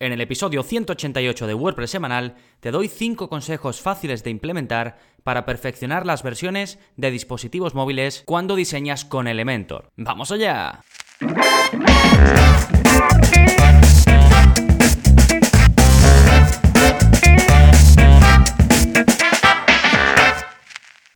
En el episodio 188 de WordPress semanal te doy 5 consejos fáciles de implementar para perfeccionar las versiones de dispositivos móviles cuando diseñas con Elementor. ¡Vamos allá!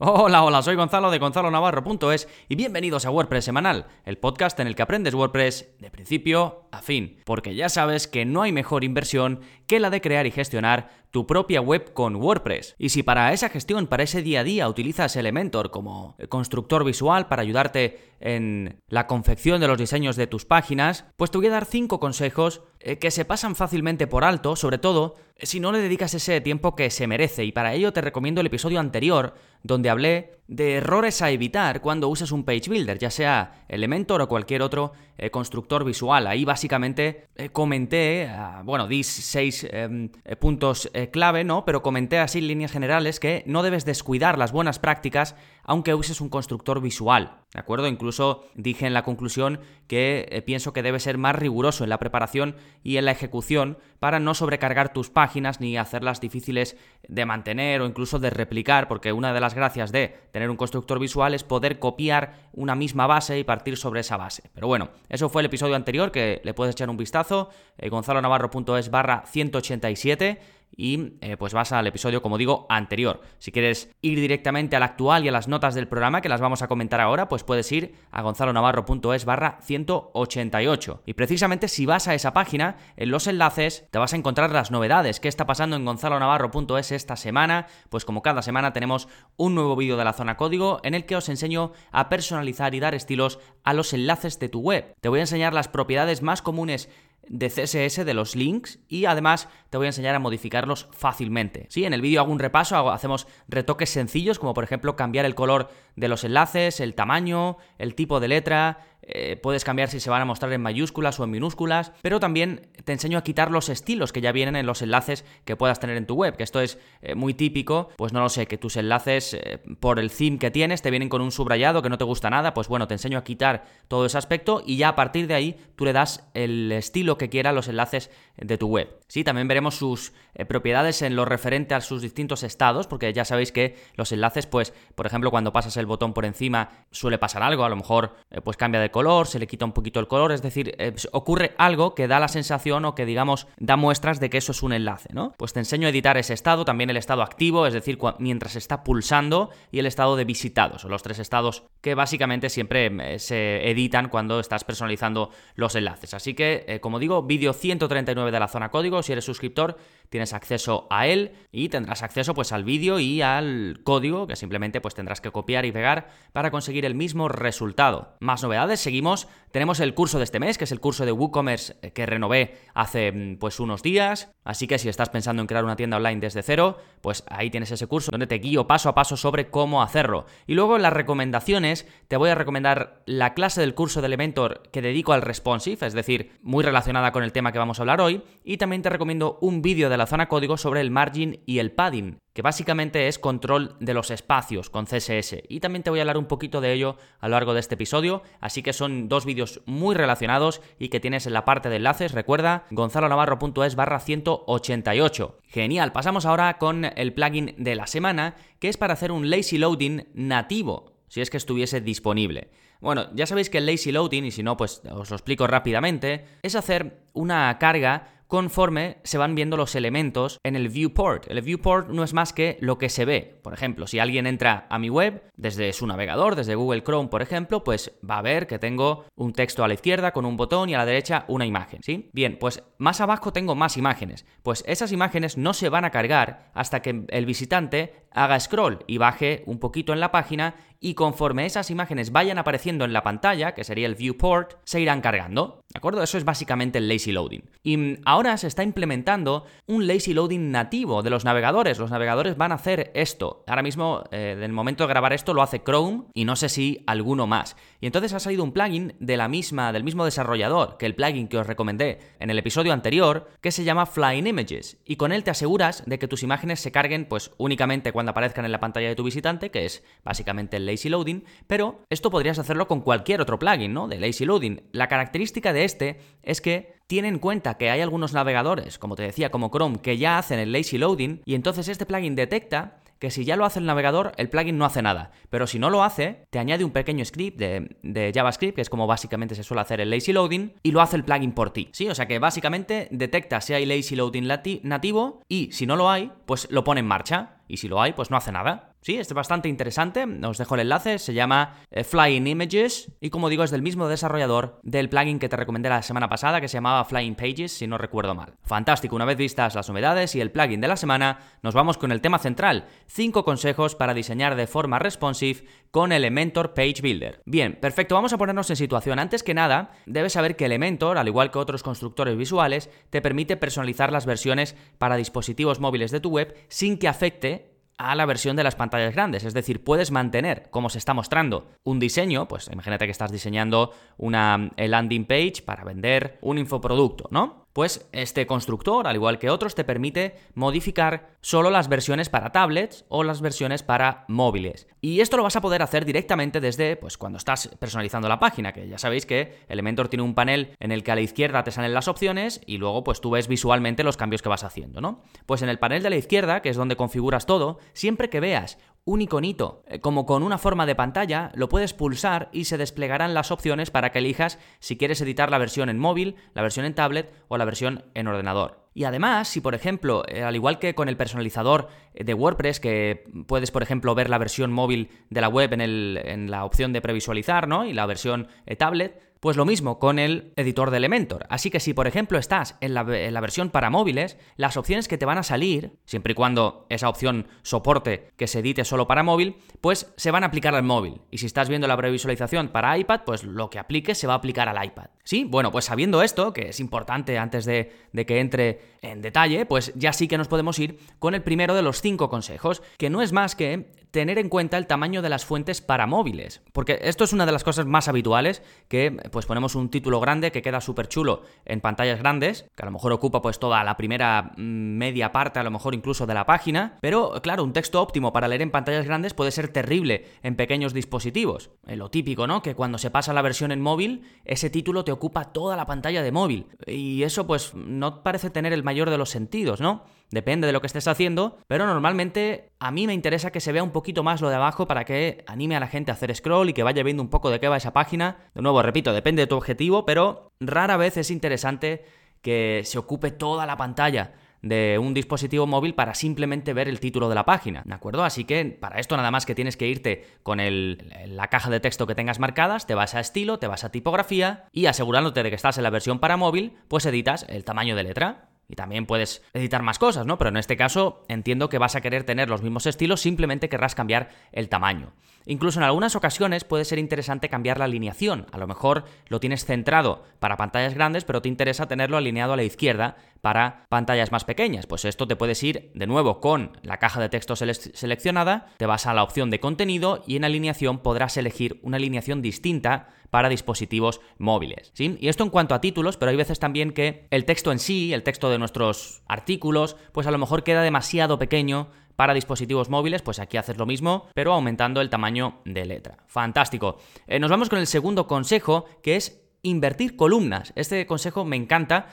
Hola, hola, soy Gonzalo de gonzalonavarro.es y bienvenidos a WordPress Semanal, el podcast en el que aprendes WordPress de principio a fin, porque ya sabes que no hay mejor inversión que la de crear y gestionar tu propia web con WordPress. Y si para esa gestión, para ese día a día, utilizas Elementor como constructor visual para ayudarte en la confección de los diseños de tus páginas, pues te voy a dar 5 consejos eh, que se pasan fácilmente por alto, sobre todo si no le dedicas ese tiempo que se merece. Y para ello te recomiendo el episodio anterior, donde hablé de errores a evitar cuando uses un page builder, ya sea Elementor o cualquier otro eh, constructor visual. Ahí básicamente eh, comenté, ah, bueno, di seis em, eh, puntos clave, ¿no? Pero comenté así en líneas generales que no debes descuidar las buenas prácticas aunque uses un constructor visual, ¿de acuerdo? Incluso dije en la conclusión que pienso que debes ser más riguroso en la preparación y en la ejecución para no sobrecargar tus páginas ni hacerlas difíciles de mantener o incluso de replicar, porque una de las gracias de tener un constructor visual es poder copiar una misma base y partir sobre esa base. Pero bueno, eso fue el episodio anterior que le puedes echar un vistazo, eh, gonzalonavarro.es barra 187 y eh, pues vas al episodio, como digo, anterior. Si quieres ir directamente al actual y a las notas del programa, que las vamos a comentar ahora, pues puedes ir a gonzalonavarro.es barra 188. Y precisamente si vas a esa página, en los enlaces te vas a encontrar las novedades. ¿Qué está pasando en gonzalonavarro.es esta semana? Pues como cada semana tenemos un nuevo vídeo de la zona código en el que os enseño a personalizar y dar estilos a los enlaces de tu web. Te voy a enseñar las propiedades más comunes de CSS de los links y además te voy a enseñar a modificarlos fácilmente. Sí, en el vídeo hago un repaso, hacemos retoques sencillos como por ejemplo cambiar el color de los enlaces, el tamaño, el tipo de letra, eh, puedes cambiar si se van a mostrar en mayúsculas o en minúsculas, pero también te enseño a quitar los estilos que ya vienen en los enlaces que puedas tener en tu web, que esto es eh, muy típico, pues no lo sé, que tus enlaces eh, por el theme que tienes te vienen con un subrayado que no te gusta nada, pues bueno, te enseño a quitar todo ese aspecto y ya a partir de ahí tú le das el estilo que quiera a los enlaces de tu web. Sí, también veremos sus propiedades en lo referente a sus distintos estados, porque ya sabéis que los enlaces, pues, por ejemplo, cuando pasas el botón por encima suele pasar algo, a lo mejor pues cambia de color, se le quita un poquito el color, es decir, eh, pues, ocurre algo que da la sensación o que digamos da muestras de que eso es un enlace, ¿no? Pues te enseño a editar ese estado, también el estado activo, es decir, mientras está pulsando y el estado de visitados, los tres estados que básicamente siempre eh, se editan cuando estás personalizando los enlaces. Así que, eh, como digo, vídeo 139 de la zona código, si eres suscriptor, tienes acceso a él y tendrás acceso pues al vídeo y al código que simplemente pues tendrás que copiar y pegar para conseguir el mismo resultado. Más novedades, seguimos, tenemos el curso de este mes, que es el curso de WooCommerce eh, que renové hace mm, pues unos días, así que si estás pensando en crear una tienda online desde cero, pues ahí tienes ese curso donde te guío paso a paso sobre cómo hacerlo. Y luego en las recomendaciones te voy a recomendar la clase del curso de Elementor que dedico al responsive, es decir, muy relacionada con el tema que vamos a hablar hoy, y también te recomiendo un vídeo de la zona código sobre el margin y el padding, que básicamente es control de los espacios con CSS. Y también te voy a hablar un poquito de ello a lo largo de este episodio, así que son dos vídeos muy relacionados y que tienes en la parte de enlaces, recuerda, gonzalonavarro.es barra 188. Genial, pasamos ahora con el plugin de la semana, que es para hacer un lazy loading nativo, si es que estuviese disponible. Bueno, ya sabéis que el lazy loading, y si no, pues os lo explico rápidamente, es hacer una carga conforme se van viendo los elementos en el viewport. El viewport no es más que lo que se ve. Por ejemplo, si alguien entra a mi web desde su navegador, desde Google Chrome, por ejemplo, pues va a ver que tengo un texto a la izquierda con un botón y a la derecha una imagen, ¿sí? Bien, pues más abajo tengo más imágenes. Pues esas imágenes no se van a cargar hasta que el visitante haga scroll y baje un poquito en la página y conforme esas imágenes vayan apareciendo en la pantalla, que sería el viewport, se irán cargando. ¿De acuerdo? Eso es básicamente el lazy loading. Y mm, ahora se está implementando un lazy loading nativo de los navegadores. Los navegadores van a hacer esto. Ahora mismo, eh, en el momento de grabar esto, lo hace Chrome y no sé si alguno más. Y entonces ha salido un plugin de la misma, del mismo desarrollador que el plugin que os recomendé en el episodio anterior, que se llama Flying Images. Y con él te aseguras de que tus imágenes se carguen pues únicamente cuando aparezcan en la pantalla de tu visitante, que es básicamente el lazy loading, pero esto podrías hacerlo con cualquier otro plugin, ¿no? De lazy loading. La característica de este es que tiene en cuenta que hay algunos navegadores, como te decía, como Chrome, que ya hacen el lazy loading y entonces este plugin detecta que si ya lo hace el navegador, el plugin no hace nada. Pero si no lo hace, te añade un pequeño script de, JavaScript, que es como básicamente se suele hacer el lazy loading, y lo hace el plugin por ti. Sí, o sea que básicamente detecta si hay lazy loading nativo y si no lo hay, pues lo pone en marcha. Y si lo hay, pues no hace nada. Sí, es bastante interesante. Os dejo el enlace. Se llama eh, Flying Images. Y como digo, es del mismo desarrollador del plugin que te recomendé la semana pasada, que se llamaba Flying Pages, si no recuerdo mal. Fantástico. Una vez vistas las novedades y el plugin de la semana, nos vamos con el tema central. 5 consejos para diseñar de forma responsive con Elementor Page Builder. Bien, perfecto. Vamos a ponernos en situación. Antes que nada, debes saber que Elementor, al igual que otros constructores visuales, te permite personalizar las versiones para dispositivos móviles de tu web sin que afecte a la versión de las pantallas grandes. Es decir, puedes mantener, como se está mostrando, un diseño, pues imagínate que estás diseñando una landing page para vender un infoproducto, ¿no? Pues este constructor, al igual que otros, te permite modificar solo las versiones para tablets o las versiones para móviles. Y esto lo vas a poder hacer directamente desde pues, cuando estás personalizando la página, que ya sabéis que Elementor tiene un panel en el que a la izquierda te salen las opciones y luego pues tú ves visualmente los cambios que vas haciendo, ¿no? Pues en el panel de la izquierda, que es donde configuras todo, siempre que veas un iconito, eh, como con una forma de pantalla, lo puedes pulsar y se desplegarán las opciones para que elijas si quieres editar la versión en móvil, la versión en tablet o la versión en ordenador. Y además, si por ejemplo, eh, al igual que con el personalizador eh, de WordPress, que puedes por ejemplo ver la versión móvil de la web en, la opción de previsualizar, ¿no? Y la versión tablet, pues lo mismo con el editor de Elementor. Así que si por ejemplo estás en la, versión para móviles, las opciones que te van a salir, siempre y cuando esa opción soporte que se edite solo para móvil, pues se van a aplicar al móvil. Y si estás viendo la previsualización para iPad, pues lo que aplique se va a aplicar al iPad. Sí, bueno, pues sabiendo esto, que es importante antes de, de que entre en detalle, pues ya sí que nos podemos ir con el primero de los cinco consejos, que no es más que tener en cuenta el tamaño de las fuentes para móviles. Porque esto es una de las cosas más habituales, que pues ponemos un título grande que queda súper chulo en pantallas grandes, que a lo mejor ocupa pues toda la primera mm, media parte, a lo mejor incluso de la página, pero claro, un texto óptimo para leer en pantallas grandes puede ser terrible en pequeños dispositivos. Eh, lo típico, ¿no? Que cuando se pasa la versión en móvil, ese título te ocupa toda la pantalla de móvil. Y eso pues no parece tener el mayor de los sentidos, ¿no? Depende de lo que estés haciendo, pero normalmente a mí me interesa que se vea un poquito más lo de abajo para que anime a la gente a hacer scroll y que vaya viendo un poco de qué va esa página. De nuevo, repito, depende de tu objetivo, pero rara vez es interesante que se ocupe toda la pantalla de un dispositivo móvil para simplemente ver el título de la página, ¿de acuerdo? Así que para esto nada más que tienes que irte con la caja de texto que tengas marcadas, te vas a estilo, te vas a tipografía y asegurándote de que estás en la versión para móvil, pues editas el tamaño de letra. Y también puedes editar más cosas, ¿no? Pero en este caso entiendo que vas a querer tener los mismos estilos, simplemente querrás cambiar el tamaño. Incluso en algunas ocasiones puede ser interesante cambiar la alineación. A lo mejor lo tienes centrado para pantallas grandes, pero te interesa tenerlo alineado a la izquierda para pantallas más pequeñas. Pues esto te puedes ir de nuevo con la caja de texto seleccionada, te vas a la opción de contenido y en alineación podrás elegir una alineación distinta para dispositivos móviles. Y esto en cuanto a títulos, pero hay veces también que el texto en sí, el texto de nuestros artículos, pues a lo mejor queda demasiado pequeño para dispositivos móviles, pues aquí haces lo mismo, pero aumentando el tamaño de letra. Fantástico. Eh, nos vamos con el segundo consejo, que es invertir columnas. Este consejo me encanta.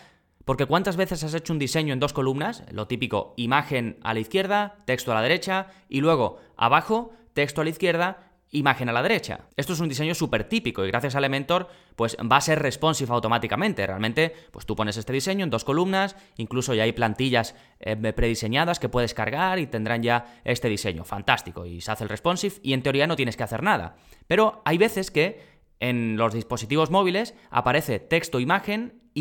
Porque cuántas veces has hecho un diseño en dos columnas, lo típico, imagen a la izquierda, texto a la derecha, y luego abajo, texto a la izquierda imagen a la derecha. Esto es un diseño súper típico y gracias a Elementor pues va a ser responsive automáticamente. Realmente pues tú pones este diseño en dos columnas, incluso ya hay plantillas eh, prediseñadas que puedes cargar y tendrán ya este diseño. Fantástico y se hace el responsive y en teoría no tienes que hacer nada. Pero hay veces que en los dispositivos móviles aparece texto,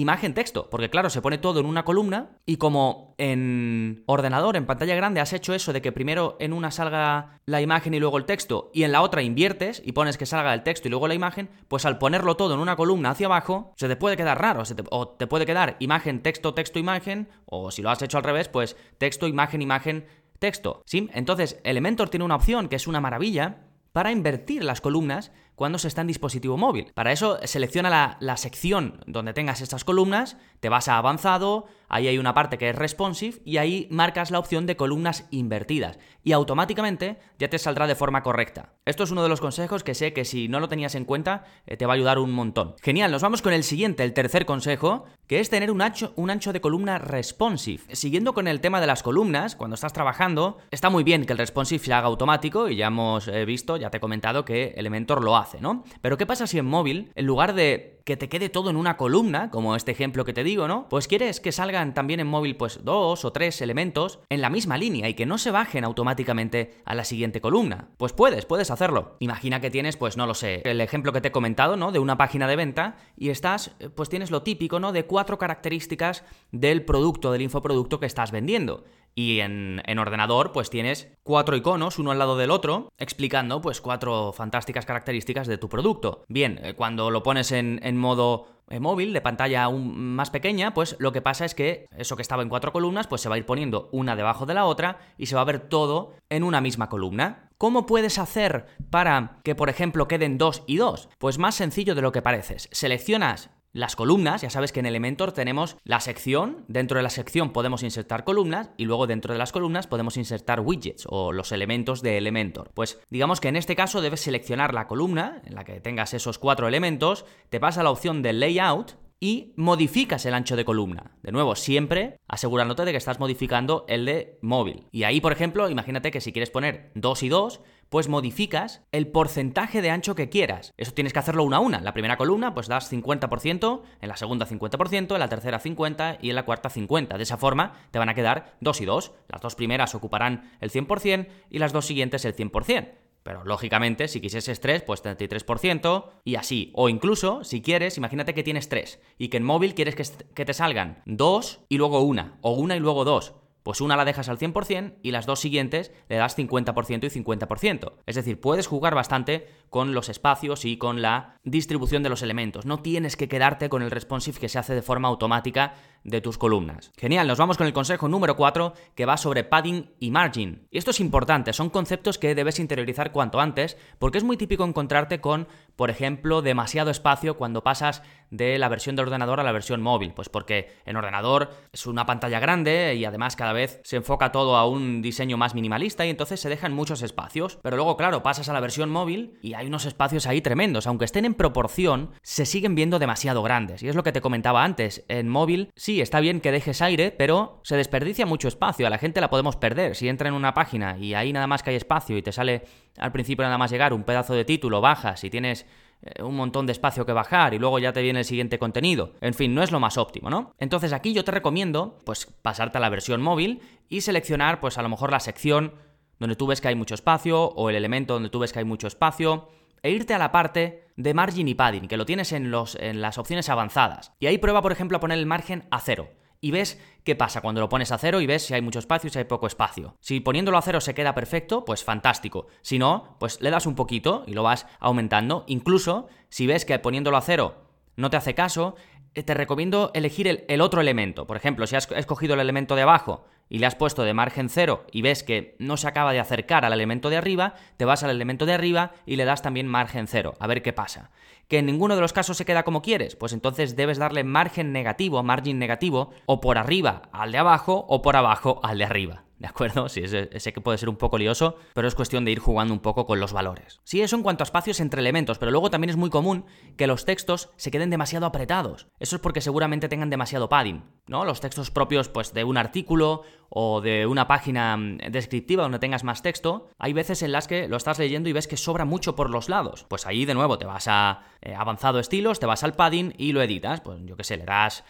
imagen imagen texto, porque claro, se pone todo en una columna y como en ordenador, en pantalla grande, has hecho eso de que primero en una salga la imagen y luego el texto y en la otra inviertes y pones que salga el texto y luego la imagen, pues al ponerlo todo en una columna hacia abajo, se te puede quedar raro, o te puede quedar imagen, texto, texto, imagen, o si lo has hecho al revés, pues texto, imagen, imagen, texto. ¿Sí? Entonces, Elementor tiene una opción que es una maravilla para invertir las columnas cuando se está en dispositivo móvil. Para eso selecciona la, la sección donde tengas estas columnas, te vas a avanzado, ahí hay una parte que es responsive y ahí marcas la opción de columnas invertidas y automáticamente ya te saldrá de forma correcta. Esto es uno de los consejos que sé que si no lo tenías en cuenta eh, te va a ayudar un montón. Genial, nos vamos con el siguiente, el tercer consejo, que es tener un ancho, un ancho de columna responsive. Siguiendo con el tema de las columnas, cuando estás trabajando, está muy bien que el responsive se haga automático y ya hemos eh, visto, ya te he comentado que Elementor lo hace, ¿no? Pero ¿qué pasa si en móvil, en lugar de que te quede todo en una columna, como este ejemplo que te digo, ¿no? Pues quieres que salgan también en móvil pues dos o tres elementos en la misma línea y que no se bajen automáticamente a la siguiente columna. Pues puedes, puedes hacerlo. Imagina que tienes, pues no lo sé, el ejemplo que te he comentado, ¿no? De una página de venta y estás, pues tienes lo típico, ¿no? De cuatro características del producto, del infoproducto que estás vendiendo. Y en, ordenador, pues tienes cuatro iconos, uno al lado del otro, explicando pues cuatro fantásticas características de tu producto. Bien, eh, cuando lo pones en, modo eh, móvil, de pantalla aún más pequeña, pues lo que pasa es que eso que estaba en cuatro columnas, pues se va a ir poniendo una debajo de la otra y se va a ver todo en una misma columna. ¿Cómo puedes hacer para que, por ejemplo, queden dos y dos? Pues más sencillo de lo que pareces. Seleccionas las columnas, ya sabes que en Elementor tenemos la sección, dentro de la sección podemos insertar columnas y luego dentro de las columnas podemos insertar widgets o los elementos de Elementor. Pues digamos que en este caso debes seleccionar la columna en la que tengas esos cuatro elementos, te vas a la opción de Layout y modificas el ancho de columna. De nuevo, siempre asegurándote de que estás modificando el de móvil. Y ahí, por ejemplo, imagínate que si quieres poner 2 y 2, pues modificas el porcentaje de ancho que quieras. Eso tienes que hacerlo una a una. La primera columna, pues das 50%, en la segunda 50%, en la tercera 50% y en la cuarta 50%. De esa forma te van a quedar dos y dos. Las dos primeras ocuparán el 100% y las dos siguientes el 100%. Pero lógicamente, si quisieses 3, pues 33% y así. O incluso, si quieres, imagínate que tienes 3 y que en móvil quieres que, te salgan 2 y luego una, o una y luego 2 pues una la dejas al 100% y las dos siguientes le das 50% y 50%. Es decir, puedes jugar bastante con los espacios y con la distribución de los elementos. No tienes que quedarte con el responsive que se hace de forma automática de tus columnas. Genial, nos vamos con el consejo número 4 que va sobre padding y margin. Y esto es importante, son conceptos que debes interiorizar cuanto antes porque es muy típico encontrarte con, por ejemplo, demasiado espacio cuando pasas de la versión de ordenador a la versión móvil. Pues porque en ordenador es una pantalla grande y además cada vez se enfoca todo a un diseño más minimalista y entonces se dejan muchos espacios. Pero luego, claro, pasas a la versión móvil y hay unos espacios ahí tremendos. Aunque estén en proporción, se siguen viendo demasiado grandes. Y es lo que te comentaba antes. En móvil, sí, está bien que dejes aire, pero se desperdicia mucho espacio. A la gente la podemos perder. Si entra en una página y ahí nada más que hay espacio y te sale al principio nada más llegar un pedazo de título, bajas y tienes eh, un montón de espacio que bajar y luego ya te viene el siguiente contenido. En fin, no es lo más óptimo, ¿no? Entonces aquí yo te recomiendo, pues, pasarte a la versión móvil y seleccionar, pues, a lo mejor la sección donde tú ves que hay mucho espacio o el elemento donde tú ves que hay mucho espacio e irte a la parte de margin y padding, que lo tienes en, los, en las opciones avanzadas. Y ahí prueba, por ejemplo, a poner el margen a cero. Y ves qué pasa cuando lo pones a cero y ves si hay mucho espacio y si hay poco espacio. Si poniéndolo a cero se queda perfecto, pues fantástico. Si no, pues le das un poquito y lo vas aumentando. Incluso si ves que poniéndolo a cero no te hace caso, eh, te recomiendo elegir el, el, otro elemento. Por ejemplo, si has escogido el elemento de abajo y le has puesto de margen cero y ves que no se acaba de acercar al elemento de arriba, te vas al elemento de arriba y le das también margen cero, a ver qué pasa. Que en ninguno de los casos se queda como quieres, pues entonces debes darle margen negativo, margin negativo, o por arriba al de abajo o por abajo al de arriba. ¿De acuerdo? Sí, sé que puede ser un poco lioso, pero es cuestión de ir jugando un poco con los valores. Sí, eso en cuanto a espacios entre elementos, pero luego también es muy común que los textos se queden demasiado apretados. Eso es porque seguramente tengan demasiado padding, ¿no? Los textos propios, pues, de un artículo o de una página mm, descriptiva donde tengas más texto, hay veces en las que lo estás leyendo y ves que sobra mucho por los lados. Pues ahí de nuevo te vas a eh, avanzado estilos, te vas al padding y lo editas. Pues yo qué sé, le das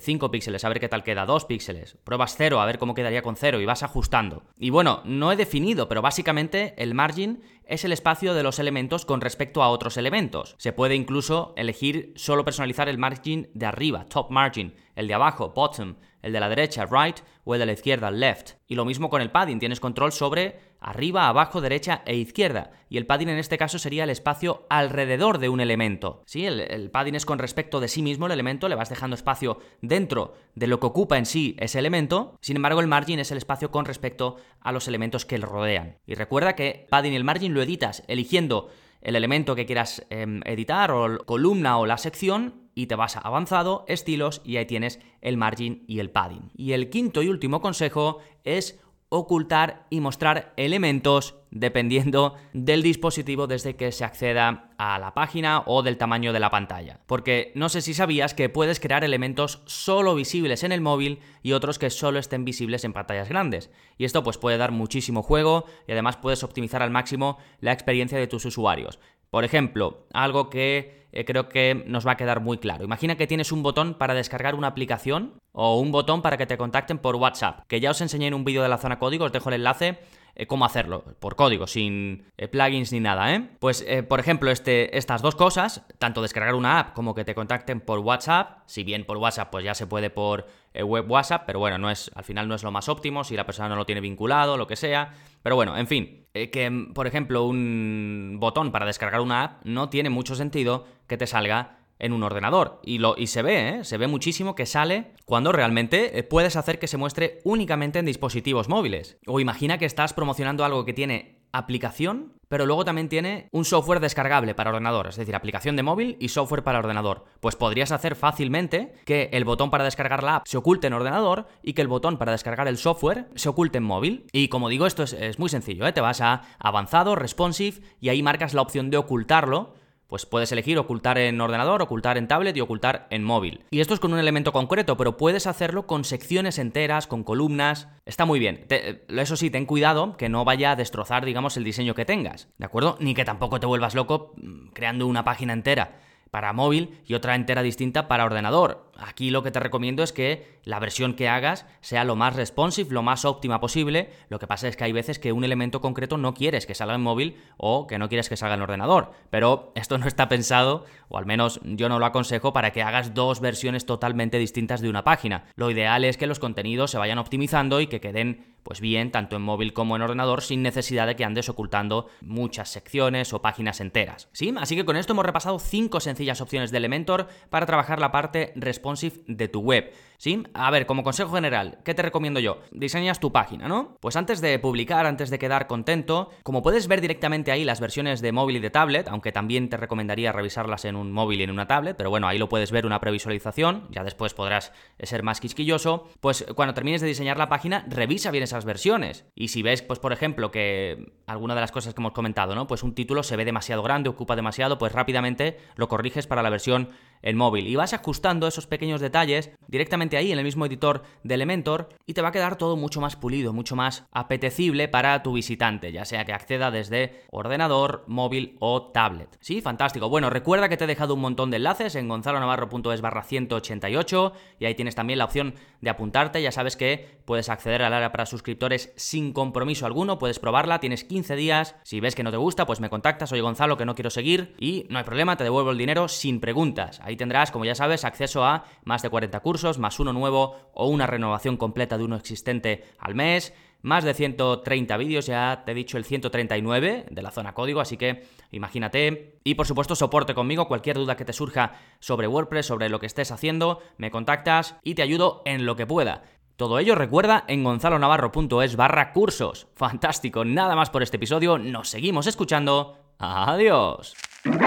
5 eh, píxeles, a ver qué tal queda, 2 píxeles, pruebas 0, a ver cómo quedaría con 0 y vas ajustando. Y bueno, no he definido, pero básicamente el margin es el espacio de los elementos con respecto a otros elementos. Se puede incluso elegir solo personalizar el margin de arriba, top margin, el de abajo, bottom, el de la derecha, right, o el de la izquierda, left. Y lo mismo con el padding, tienes control sobre arriba, abajo, derecha e izquierda. Y el padding en este caso sería el espacio alrededor de un elemento. ¿Sí? El, padding es con respecto de sí mismo el elemento, le vas dejando espacio dentro de lo que ocupa en sí ese elemento. Sin embargo, el margin es el espacio con respecto a los elementos que le rodean. Y recuerda que padding y el margin lo editas eligiendo el elemento que quieras em, editar o columna o la sección y te vas a avanzado, estilos y ahí tienes el margin y el padding. Y el quinto y último consejo es ocultar y mostrar elementos dependiendo del dispositivo desde que se acceda a la página o del tamaño de la pantalla. Porque no sé si sabías que puedes crear elementos solo visibles en el móvil y otros que solo estén visibles en pantallas grandes. Y esto pues puede dar muchísimo juego y además puedes optimizar al máximo la experiencia de tus usuarios. Por ejemplo, algo que eh, creo que nos va a quedar muy claro. Imagina que tienes un botón para descargar una aplicación o un botón para que te contacten por WhatsApp, que ya os enseñé en un vídeo de la zona código, os dejo el enlace eh, cómo hacerlo, por código, sin eh, plugins ni nada, ¿eh? Pues, por ejemplo, este, estas dos cosas, tanto descargar una app como que te contacten por WhatsApp, si bien por WhatsApp pues ya se puede por web WhatsApp, pero bueno, no es, al final no es lo más óptimo si la persona no lo tiene vinculado, lo que sea. Pero bueno, en fin, eh, que por ejemplo un botón para descargar una app no tiene mucho sentido que te salga en un ordenador. Y, lo, y se ve, ¿eh? se ve muchísimo que sale cuando realmente eh, puedes hacer que se muestre únicamente en dispositivos móviles. O imagina que estás promocionando algo que tiene aplicación, pero luego también tiene un software descargable para ordenador, es decir, aplicación de móvil y software para ordenador. Pues podrías hacer fácilmente que el botón para descargar la app se oculte en ordenador y que el botón para descargar el software se oculte en móvil. Y como digo, esto es, muy sencillo, ¿eh? te vas a avanzado, responsive y ahí marcas la opción de ocultarlo pues puedes elegir ocultar en ordenador, ocultar en tablet y ocultar en móvil. Y esto es con un elemento concreto, pero puedes hacerlo con secciones enteras, con columnas. Está muy bien. eso sí, ten cuidado que no vaya a destrozar, digamos, el diseño que tengas, ¿de acuerdo? Ni que tampoco te vuelvas loco mm, creando una página entera para móvil y otra entera distinta para ordenador. Aquí lo que te recomiendo es que la versión que hagas sea lo más responsive, lo más óptima posible. Lo que pasa es que hay veces que un elemento concreto no quieres que salga en móvil o que no quieres que salga en ordenador. Pero esto no está pensado, o al menos yo no lo aconsejo, para que hagas dos versiones totalmente distintas de una página. Lo ideal es que los contenidos se vayan optimizando y que queden pues bien, tanto en móvil como en ordenador, sin necesidad de que andes ocultando muchas secciones o páginas enteras. ¿Sí? Así que con esto hemos repasado cinco sencillas opciones de Elementor para trabajar la parte responsive de tu web. ¿Sí? A ver, como consejo general, ¿qué te recomiendo yo? Diseñas tu página, ¿no? Pues antes de publicar, antes de quedar contento, como puedes ver directamente ahí las versiones de móvil y de tablet, aunque también te recomendaría revisarlas en un móvil y en una tablet, pero bueno, ahí lo puedes ver una previsualización, ya después podrás ser más quisquilloso, pues cuando termines de diseñar la página, revisa bien esas versiones. Y si ves, pues por ejemplo, que alguna de las cosas que hemos comentado, ¿no? Pues un título se ve demasiado grande, ocupa demasiado, pues rápidamente lo corriges para la versión en móvil y vas ajustando esos pequeños detalles directamente ahí en el mismo editor de Elementor y te va a quedar todo mucho más pulido, mucho más apetecible para tu visitante, ya sea que acceda desde ordenador, móvil o tablet. Sí, fantástico. Bueno, recuerda que te he dejado un montón de enlaces en gonzalonavarro.es barra 188 y ahí tienes también la opción de apuntarte, ya sabes que puedes acceder al área para suscriptores sin compromiso alguno, puedes probarla, tienes 15 días, si ves que no te gusta, pues me contactas, soy Gonzalo que no quiero seguir y no hay problema, te devuelvo el dinero sin preguntas. Tendrás, como ya sabes, acceso a más de 40 cursos, más uno nuevo o una renovación completa de uno existente al mes. Más de 130 vídeos, ya te he dicho el 139 de la zona código, así que imagínate. Y por supuesto, soporte conmigo, cualquier duda que te surja sobre WordPress, sobre lo que estés haciendo, me contactas y te ayudo en lo que pueda. Todo ello recuerda en gonzalonavarro.es barra cursos. Fantástico, nada más por este episodio, nos seguimos escuchando. Adiós. Thank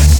you.